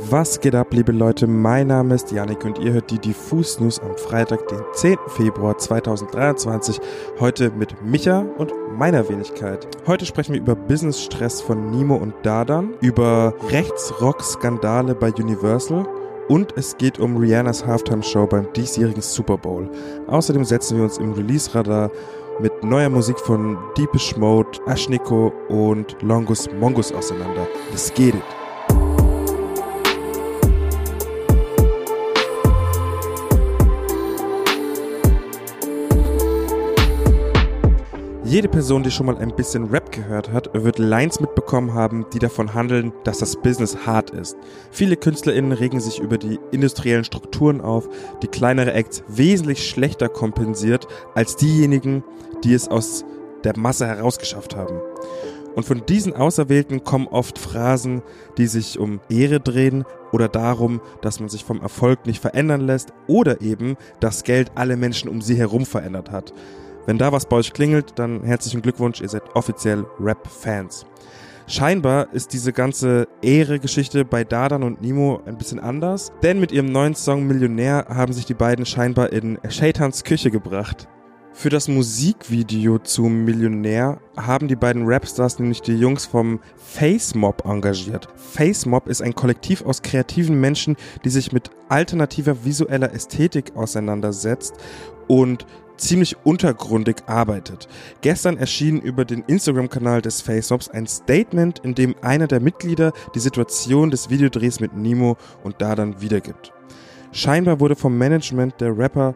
Was geht ab, liebe Leute? Mein Name ist Janik und ihr hört die Diffus News am Freitag, den 10. Februar 2023. Heute mit Micha und meiner Wenigkeit. Heute sprechen wir über Business-Stress von Nimo und Dadan, über Rechtsrock-Skandale bei Universal und es geht um Rihannas Halftime-Show beim diesjährigen Super Bowl. Außerdem setzen wir uns im Release-Radar mit neuer Musik von Deepish Mode, Ashniko und Longus Mongus auseinander. Let's get it! Jede Person, die schon mal ein bisschen Rap gehört hat, wird Lines mitbekommen haben, die davon handeln, dass das Business hart ist. Viele KünstlerInnen regen sich über die industriellen Strukturen auf, die kleinere Acts wesentlich schlechter kompensiert als diejenigen, die es aus der Masse herausgeschafft haben. Und von diesen Auserwählten kommen oft Phrasen, die sich um Ehre drehen oder darum, dass man sich vom Erfolg nicht verändern lässt oder eben, dass Geld alle Menschen um sie herum verändert hat. Wenn da was bei euch klingelt, dann herzlichen Glückwunsch, ihr seid offiziell Rap-Fans. Scheinbar ist diese ganze Ehre-Geschichte bei Dadan und Nemo ein bisschen anders, denn mit ihrem neuen Song Millionär haben sich die beiden scheinbar in Shaitans Küche gebracht. Für das Musikvideo zu Millionär haben die beiden Rapstars nämlich die Jungs vom Face Mob engagiert. Face Mob ist ein Kollektiv aus kreativen Menschen, die sich mit alternativer visueller Ästhetik auseinandersetzt und ziemlich untergrundig arbeitet. Gestern erschien über den Instagram-Kanal des FaceOps ein Statement, in dem einer der Mitglieder die Situation des Videodrehs mit Nemo und Dadan wiedergibt. Scheinbar wurde vom Management der Rapper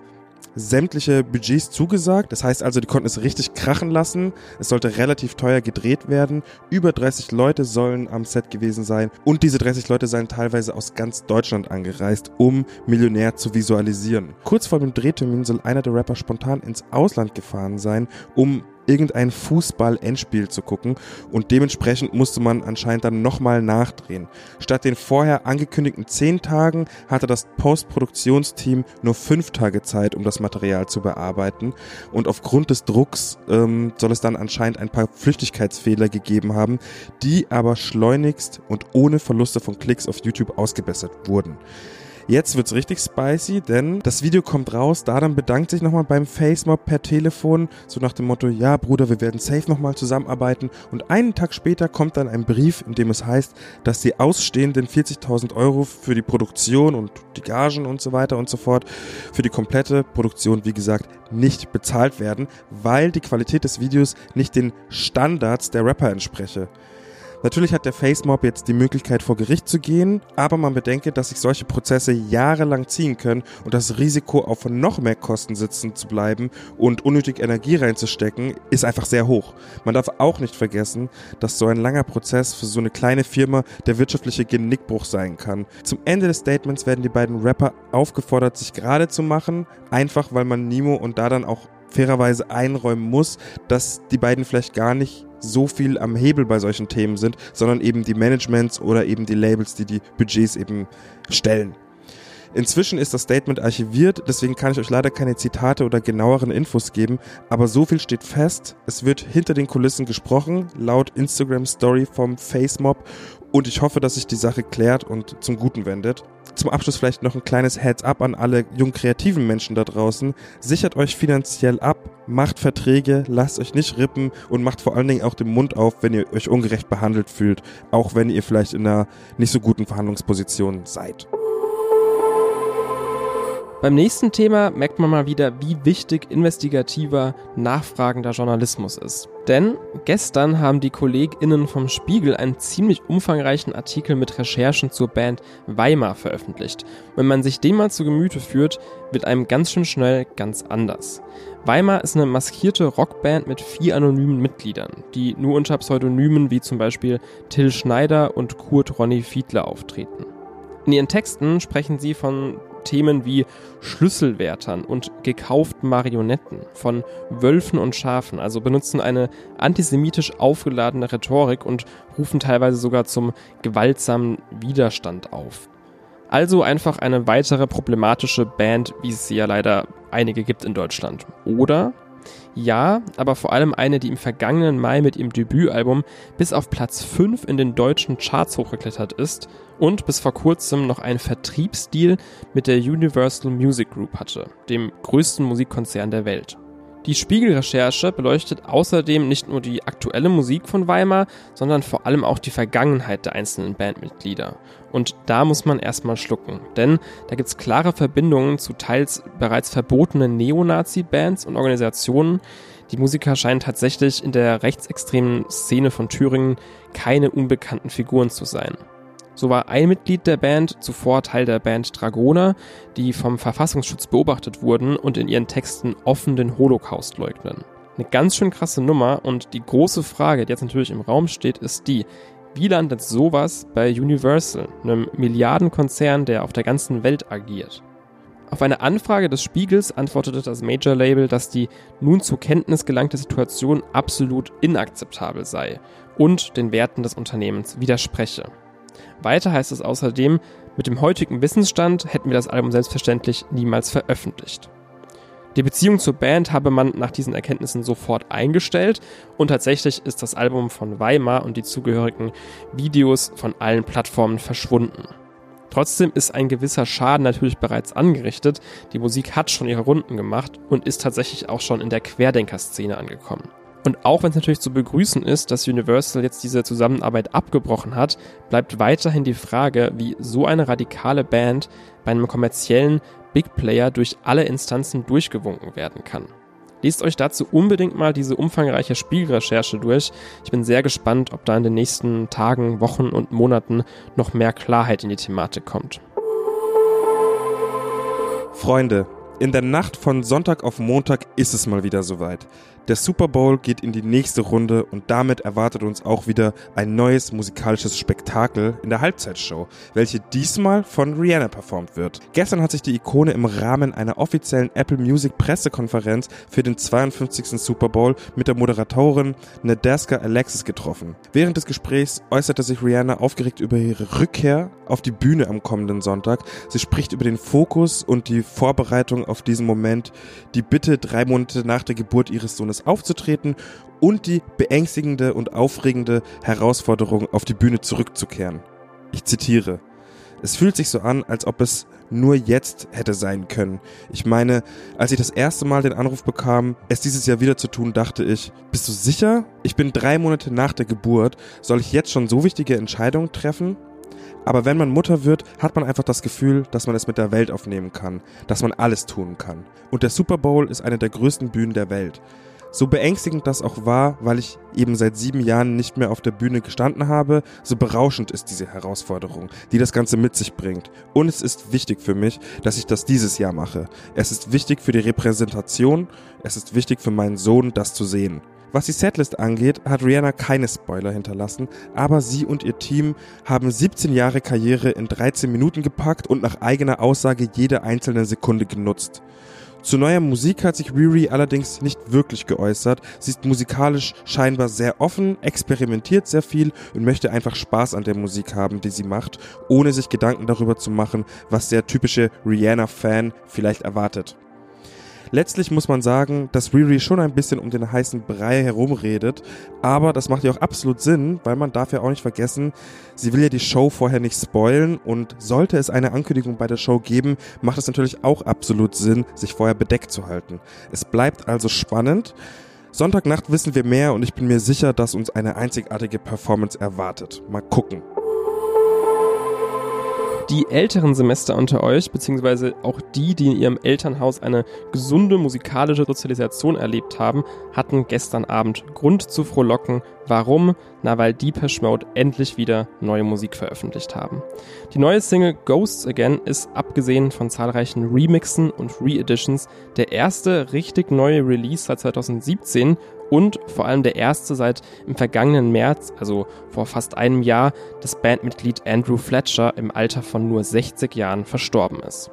sämtliche Budgets zugesagt. Das heißt also, die konnten es richtig krachen lassen. Es sollte relativ teuer gedreht werden. Über 30 Leute sollen am Set gewesen sein. Und diese 30 Leute seien teilweise aus ganz Deutschland angereist, um Millionär zu visualisieren. Kurz vor dem Drehtermin soll einer der Rapper spontan ins Ausland gefahren sein, um irgendein Fußball-Endspiel zu gucken und dementsprechend musste man anscheinend dann nochmal nachdrehen. Statt den vorher angekündigten zehn Tagen hatte das Postproduktionsteam nur fünf Tage Zeit, um das Material zu bearbeiten und aufgrund des Drucks ähm, soll es dann anscheinend ein paar Flüchtigkeitsfehler gegeben haben, die aber schleunigst und ohne Verluste von Klicks auf YouTube ausgebessert wurden. Jetzt wird's richtig spicy, denn das Video kommt raus. Dadan bedankt sich nochmal beim FaceMob per Telefon, so nach dem Motto, ja Bruder, wir werden safe nochmal zusammenarbeiten. Und einen Tag später kommt dann ein Brief, in dem es heißt, dass die ausstehenden 40.000 Euro für die Produktion und die Gagen und so weiter und so fort, für die komplette Produktion, wie gesagt, nicht bezahlt werden, weil die Qualität des Videos nicht den Standards der Rapper entspreche. Natürlich hat der FaceMob jetzt die Möglichkeit vor Gericht zu gehen, aber man bedenke, dass sich solche Prozesse jahrelang ziehen können und das Risiko auf noch mehr Kosten sitzen zu bleiben und unnötig Energie reinzustecken, ist einfach sehr hoch. Man darf auch nicht vergessen, dass so ein langer Prozess für so eine kleine Firma der wirtschaftliche Genickbruch sein kann. Zum Ende des Statements werden die beiden Rapper aufgefordert, sich gerade zu machen, einfach weil man Nemo und da dann auch fairerweise einräumen muss, dass die beiden vielleicht gar nicht so viel am Hebel bei solchen Themen sind, sondern eben die Managements oder eben die Labels, die die Budgets eben stellen. Inzwischen ist das Statement archiviert, deswegen kann ich euch leider keine Zitate oder genaueren Infos geben, aber so viel steht fest, es wird hinter den Kulissen gesprochen, laut Instagram Story vom FaceMob und ich hoffe, dass sich die Sache klärt und zum Guten wendet. Zum Abschluss vielleicht noch ein kleines Heads-up an alle jung kreativen Menschen da draußen. Sichert euch finanziell ab, macht Verträge, lasst euch nicht rippen und macht vor allen Dingen auch den Mund auf, wenn ihr euch ungerecht behandelt fühlt, auch wenn ihr vielleicht in einer nicht so guten Verhandlungsposition seid. Beim nächsten Thema merkt man mal wieder, wie wichtig investigativer, nachfragender Journalismus ist. Denn gestern haben die KollegInnen vom Spiegel einen ziemlich umfangreichen Artikel mit Recherchen zur Band Weimar veröffentlicht. Wenn man sich den mal zu Gemüte führt, wird einem ganz schön schnell ganz anders. Weimar ist eine maskierte Rockband mit vier anonymen Mitgliedern, die nur unter Pseudonymen wie zum Beispiel Till Schneider und Kurt Ronny Fiedler auftreten. In ihren Texten sprechen sie von Themen wie Schlüsselwärtern und gekauften Marionetten, von Wölfen und Schafen, also benutzen eine antisemitisch aufgeladene Rhetorik und rufen teilweise sogar zum gewaltsamen Widerstand auf. Also einfach eine weitere problematische Band, wie es sie ja leider einige gibt in Deutschland. Oder Ja, aber vor allem eine, die im vergangenen Mai mit ihrem Debütalbum bis auf Platz 5 in den deutschen Charts hochgeklettert ist und bis vor kurzem noch einen Vertriebsdeal mit der Universal Music Group hatte, dem größten Musikkonzern der Welt. Die Spiegelrecherche beleuchtet außerdem nicht nur die aktuelle Musik von Weimar, sondern vor allem auch die Vergangenheit der einzelnen Bandmitglieder. Und da muss man erstmal schlucken, denn da gibt es klare Verbindungen zu teils bereits verbotenen Neonazi-Bands und Organisationen. Die Musiker scheinen tatsächlich in der rechtsextremen Szene von Thüringen keine unbekannten Figuren zu sein. So war ein Mitglied der Band zuvor Teil der Band Dragoner, die vom Verfassungsschutz beobachtet wurden und in ihren Texten offen den Holocaust leugnen. Eine ganz schön krasse Nummer und die große Frage, die jetzt natürlich im Raum steht, ist die, wie landet sowas bei Universal, einem Milliardenkonzern, der auf der ganzen Welt agiert? Auf eine Anfrage des Spiegels antwortete das Major Label, dass die nun zur Kenntnis gelangte Situation absolut inakzeptabel sei und den Werten des Unternehmens widerspreche. Weiter heißt es außerdem, mit dem heutigen Wissensstand hätten wir das Album selbstverständlich niemals veröffentlicht. Die Beziehung zur Band habe man nach diesen Erkenntnissen sofort eingestellt und tatsächlich ist das Album von Weimar und die zugehörigen Videos von allen Plattformen verschwunden. Trotzdem ist ein gewisser Schaden natürlich bereits angerichtet, die Musik hat schon ihre Runden gemacht und ist tatsächlich auch schon in der Querdenker-Szene angekommen. Und auch wenn es natürlich zu begrüßen ist, dass Universal jetzt diese Zusammenarbeit abgebrochen hat, bleibt weiterhin die Frage, wie so eine radikale Band bei einem kommerziellen Big Player durch alle Instanzen durchgewunken werden kann. Lest euch dazu unbedingt mal diese umfangreiche Spielrecherche durch. Ich bin sehr gespannt, ob da in den nächsten Tagen, Wochen und Monaten noch mehr Klarheit in die Thematik kommt. Freunde, in der Nacht von Sonntag auf Montag ist es mal wieder soweit. Der Super Bowl geht in die nächste Runde und damit erwartet uns auch wieder ein neues musikalisches Spektakel in der Halbzeitshow, welche diesmal von Rihanna performt wird. Gestern hat sich die Ikone im Rahmen einer offiziellen Apple Music Pressekonferenz für den 52. Super Bowl mit der Moderatorin Nadeska Alexis getroffen. Während des Gesprächs äußerte sich Rihanna aufgeregt über ihre Rückkehr auf die Bühne am kommenden Sonntag. Sie spricht über den Fokus und die Vorbereitung auf diesen Moment, die Bitte drei Monate nach der Geburt ihres Sohnes Sohnes aufzutreten und die beängstigende und aufregende Herausforderung, auf die Bühne zurückzukehren. Ich zitiere. Es fühlt sich so an, als ob es nur jetzt hätte sein können. Ich meine, als ich das erste Mal den Anruf bekam, es dieses Jahr wieder zu tun, dachte ich, bist du sicher? Ich bin drei Monate nach der Geburt. Soll ich jetzt schon so wichtige Entscheidungen treffen? Aber wenn man Mutter wird, hat man einfach das Gefühl, dass man es mit der Welt aufnehmen kann, dass man alles tun kann. Und der Super Bowl ist eine der größten Bühnen der Welt. So beängstigend das auch war, weil ich eben seit sieben Jahren nicht mehr auf der Bühne gestanden habe, so berauschend ist diese Herausforderung, die das Ganze mit sich bringt. Und es ist wichtig für mich, dass ich das dieses Jahr mache. Es ist wichtig für die Repräsentation, es ist wichtig für meinen Sohn, das zu sehen. Was die Setlist angeht, hat Rihanna keine Spoiler hinterlassen, aber sie und ihr Team haben 17 Jahre Karriere in 13 Minuten gepackt und nach eigener Aussage jede einzelne Sekunde genutzt. Zu neuer Musik hat sich Riri allerdings nicht wirklich geäußert. Sie ist musikalisch scheinbar sehr offen, experimentiert sehr viel und möchte einfach Spaß an der Musik haben, die sie macht, ohne sich Gedanken darüber zu machen, was der typische Rihanna-Fan vielleicht erwartet. Letztlich muss man sagen, dass Riri schon ein bisschen um den heißen Brei herumredet, aber das macht ja auch absolut Sinn, weil man darf ja auch nicht vergessen, sie will ja die Show vorher nicht spoilen und sollte es eine Ankündigung bei der Show geben, macht es natürlich auch absolut Sinn, sich vorher bedeckt zu halten. Es bleibt also spannend. Sonntagnacht wissen wir mehr und ich bin mir sicher, dass uns eine einzigartige Performance erwartet. Mal gucken. Die älteren Semester unter euch, beziehungsweise auch die, die in ihrem Elternhaus eine gesunde musikalische Sozialisation erlebt haben, hatten gestern Abend Grund zu frohlocken. Warum? Na, weil Deepesh Mode endlich wieder neue Musik veröffentlicht haben. Die neue Single Ghosts Again ist abgesehen von zahlreichen Remixen und Re-Editions der erste richtig neue Release seit 2017 und vor allem der erste seit im vergangenen März, also vor fast einem Jahr, das Bandmitglied Andrew Fletcher im Alter von nur 60 Jahren verstorben ist.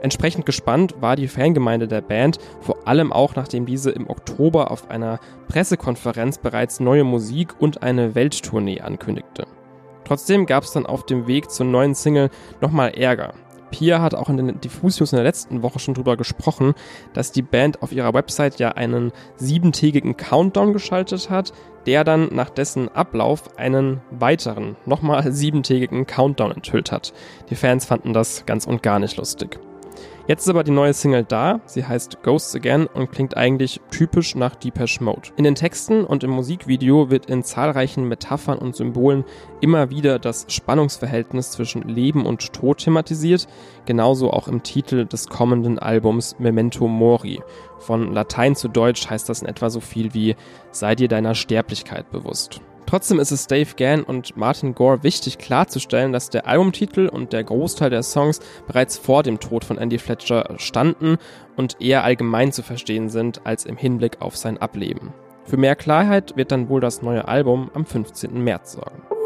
Entsprechend gespannt war die Fangemeinde der Band, vor allem auch nachdem diese im Oktober auf einer Pressekonferenz bereits neue Musik und eine Welttournee ankündigte. Trotzdem gab es dann auf dem Weg zur neuen Single nochmal Ärger. Pia hat auch in den Diffus News in der letzten Woche schon drüber gesprochen, dass die Band auf ihrer Website ja einen siebentägigen Countdown geschaltet hat, der dann nach dessen Ablauf einen weiteren, nochmal siebentägigen Countdown enthüllt hat. Die Fans fanden das ganz und gar nicht lustig. Jetzt ist aber die neue Single da. Sie heißt Ghosts Again und klingt eigentlich typisch nach Depeche Mode. In den Texten und im Musikvideo wird in zahlreichen Metaphern und Symbolen immer wieder das Spannungsverhältnis zwischen Leben und Tod thematisiert, genauso auch im Titel des kommenden Albums Memento Mori. Von Latein zu Deutsch heißt das in etwa so viel wie Sei dir deiner Sterblichkeit bewusst. Trotzdem ist es Dave Gann und Martin Gore wichtig klarzustellen, dass der Albumtitel und der Großteil der Songs bereits vor dem Tod von Andy Fletcher standen und eher allgemein zu verstehen sind als im Hinblick auf sein Ableben. Für mehr Klarheit wird dann wohl das neue Album am 15. März sorgen.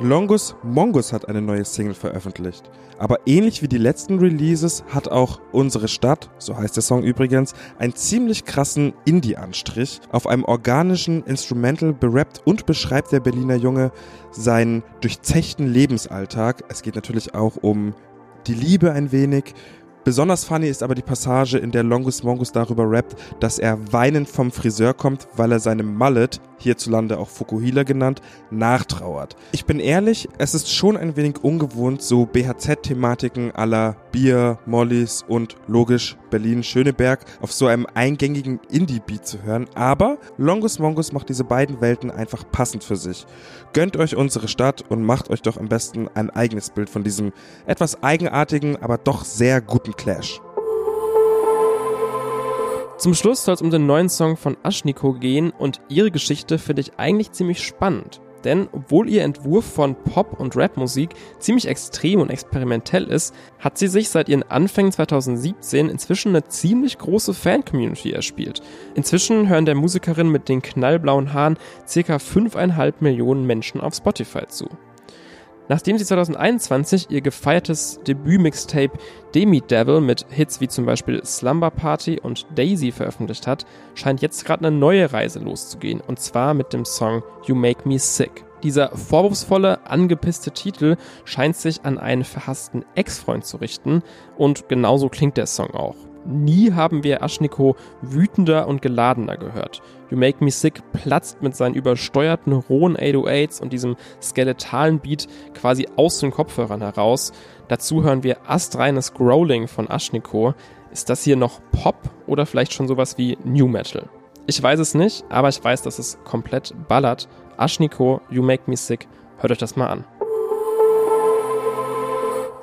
Longus Mongus hat eine neue Single veröffentlicht. Aber ähnlich wie die letzten Releases hat auch Unsere Stadt, so heißt der Song übrigens, einen ziemlich krassen Indie-Anstrich. Auf einem organischen Instrumental berappt und beschreibt der Berliner Junge seinen durchzechten Lebensalltag. Es geht natürlich auch um die Liebe ein wenig, Besonders funny ist aber die Passage, in der Longus Mongus darüber rappt, dass er weinend vom Friseur kommt, weil er seinem Mallet, hierzulande auch Fukuhila genannt, nachtrauert. Ich bin ehrlich, es ist schon ein wenig ungewohnt, so BHZ-Thematiken aller Bier, Mollys und logisch Berlin-Schöneberg auf so einem eingängigen Indie-Beat zu hören, aber Longus Mongus macht diese beiden Welten einfach passend für sich. Gönnt euch unsere Stadt und macht euch doch am besten ein eigenes Bild von diesem etwas eigenartigen, aber doch sehr guten Clash. Zum Schluss soll es um den neuen Song von Ashniko gehen und ihre Geschichte finde ich eigentlich ziemlich spannend. Denn obwohl ihr Entwurf von Pop- und Rapmusik ziemlich extrem und experimentell ist, hat sie sich seit ihren Anfängen 2017 inzwischen eine ziemlich große Fan-Community erspielt. Inzwischen hören der Musikerin mit den knallblauen Haaren ca. 5,5 Millionen Menschen auf Spotify zu. Nachdem sie 2021 ihr gefeiertes Debüt-Mixtape Demi Devil mit Hits wie zum Beispiel Slumber Party und Daisy veröffentlicht hat, scheint jetzt gerade eine neue Reise loszugehen und zwar mit dem Song You Make Me Sick. Dieser vorwurfsvolle, angepisste Titel scheint sich an einen verhassten Ex-Freund zu richten und genauso klingt der Song auch. Nie haben wir Aschniko wütender und geladener gehört. You Make Me Sick platzt mit seinen übersteuerten rohen 808s und diesem skeletalen Beat quasi aus den Kopfhörern heraus. Dazu hören wir astreines Growling von Aschniko. Ist das hier noch Pop oder vielleicht schon sowas wie New Metal? Ich weiß es nicht, aber ich weiß, dass es komplett ballert. Aschniko, You Make Me Sick, hört euch das mal an.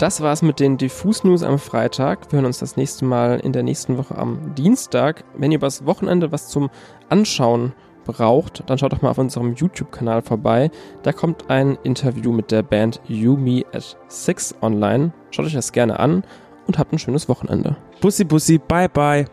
Das war's mit den Diffus News am Freitag. Wir hören uns das nächste Mal in der nächsten Woche am Dienstag. Wenn ihr übers Wochenende was zum Anschauen braucht, dann schaut doch mal auf unserem YouTube-Kanal vorbei. Da kommt ein Interview mit der Band You Me at Six online. Schaut euch das gerne an und habt ein schönes Wochenende. Bussi, bussi, bye, bye.